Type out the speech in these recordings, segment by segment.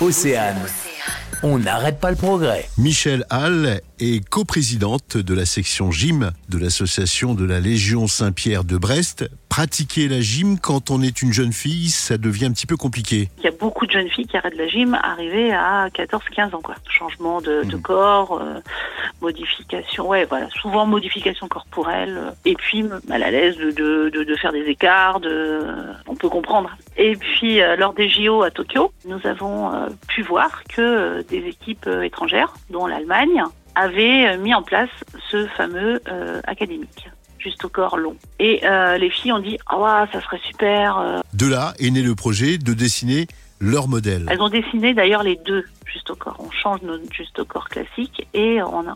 Océane. On n'arrête pas le progrès. Michel Hall est coprésidente de la section gym de l'association de la Légion Saint-Pierre de Brest. Pratiquer la gym quand on est une jeune fille, ça devient un petit peu compliqué. Il y a beaucoup de jeunes filles qui arrêtent la gym arrivées à 14-15 ans. Quoi. Changement de, de Mhm. corps, euh, modification, ouais, voilà, souvent modification corporelle. euh, et puis mal à l'aise de, de, de, de faire des écarts, de, on peut comprendre. Et puis euh, lors des JO à Tokyo, nous avons euh, pu voir que euh, des équipes euh, étrangères, dont l'Allemagne, avaient euh, mis en place ce fameux euh, académique juste au corps long. Et euh, les filles ont dit ah ouais, ça serait super. euh, De là est né le projet de dessiner leur modèle. elles ont dessiné d'ailleurs les deux juste au corps. On change notre juste au corps classique et on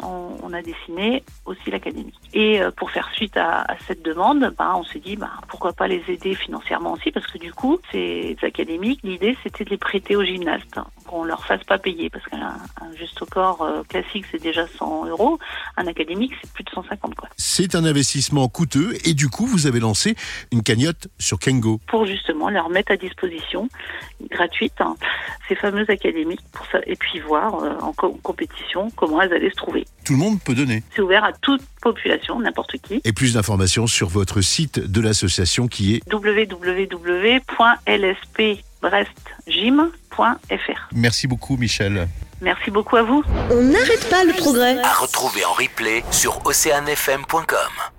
a, dessiné aussi l'académique. Et euh, pour faire suite à, cette demande, bah, on s'est dit bah, pourquoi pas les aider financièrement aussi parce que du coup, ces académiques, l'idée c'était de les prêter aux gymnastes, qu'on leur fasse pas payer parce qu'un un juste au corps euh, classique c'est déjà 100 euros, un académique c'est plus de 150 quoi. C'est un investissement coûteux et du coup, vous avez lancé une cagnotte sur Kengo. Pour justement leur mettre à disposition gratuite hein, ces fameuses académiques pour ça, et puis voir euh, en co- compétition comment elles allaient se trouver. Tout le monde peut donner. C'est ouvert à toute population, n'importe qui. Et plus d'informations sur votre site de l'association qui est. Merci beaucoup, Michel. Merci beaucoup à vous. On n'arrête pas le progrès. À retrouver en replay sur oceanfm.com.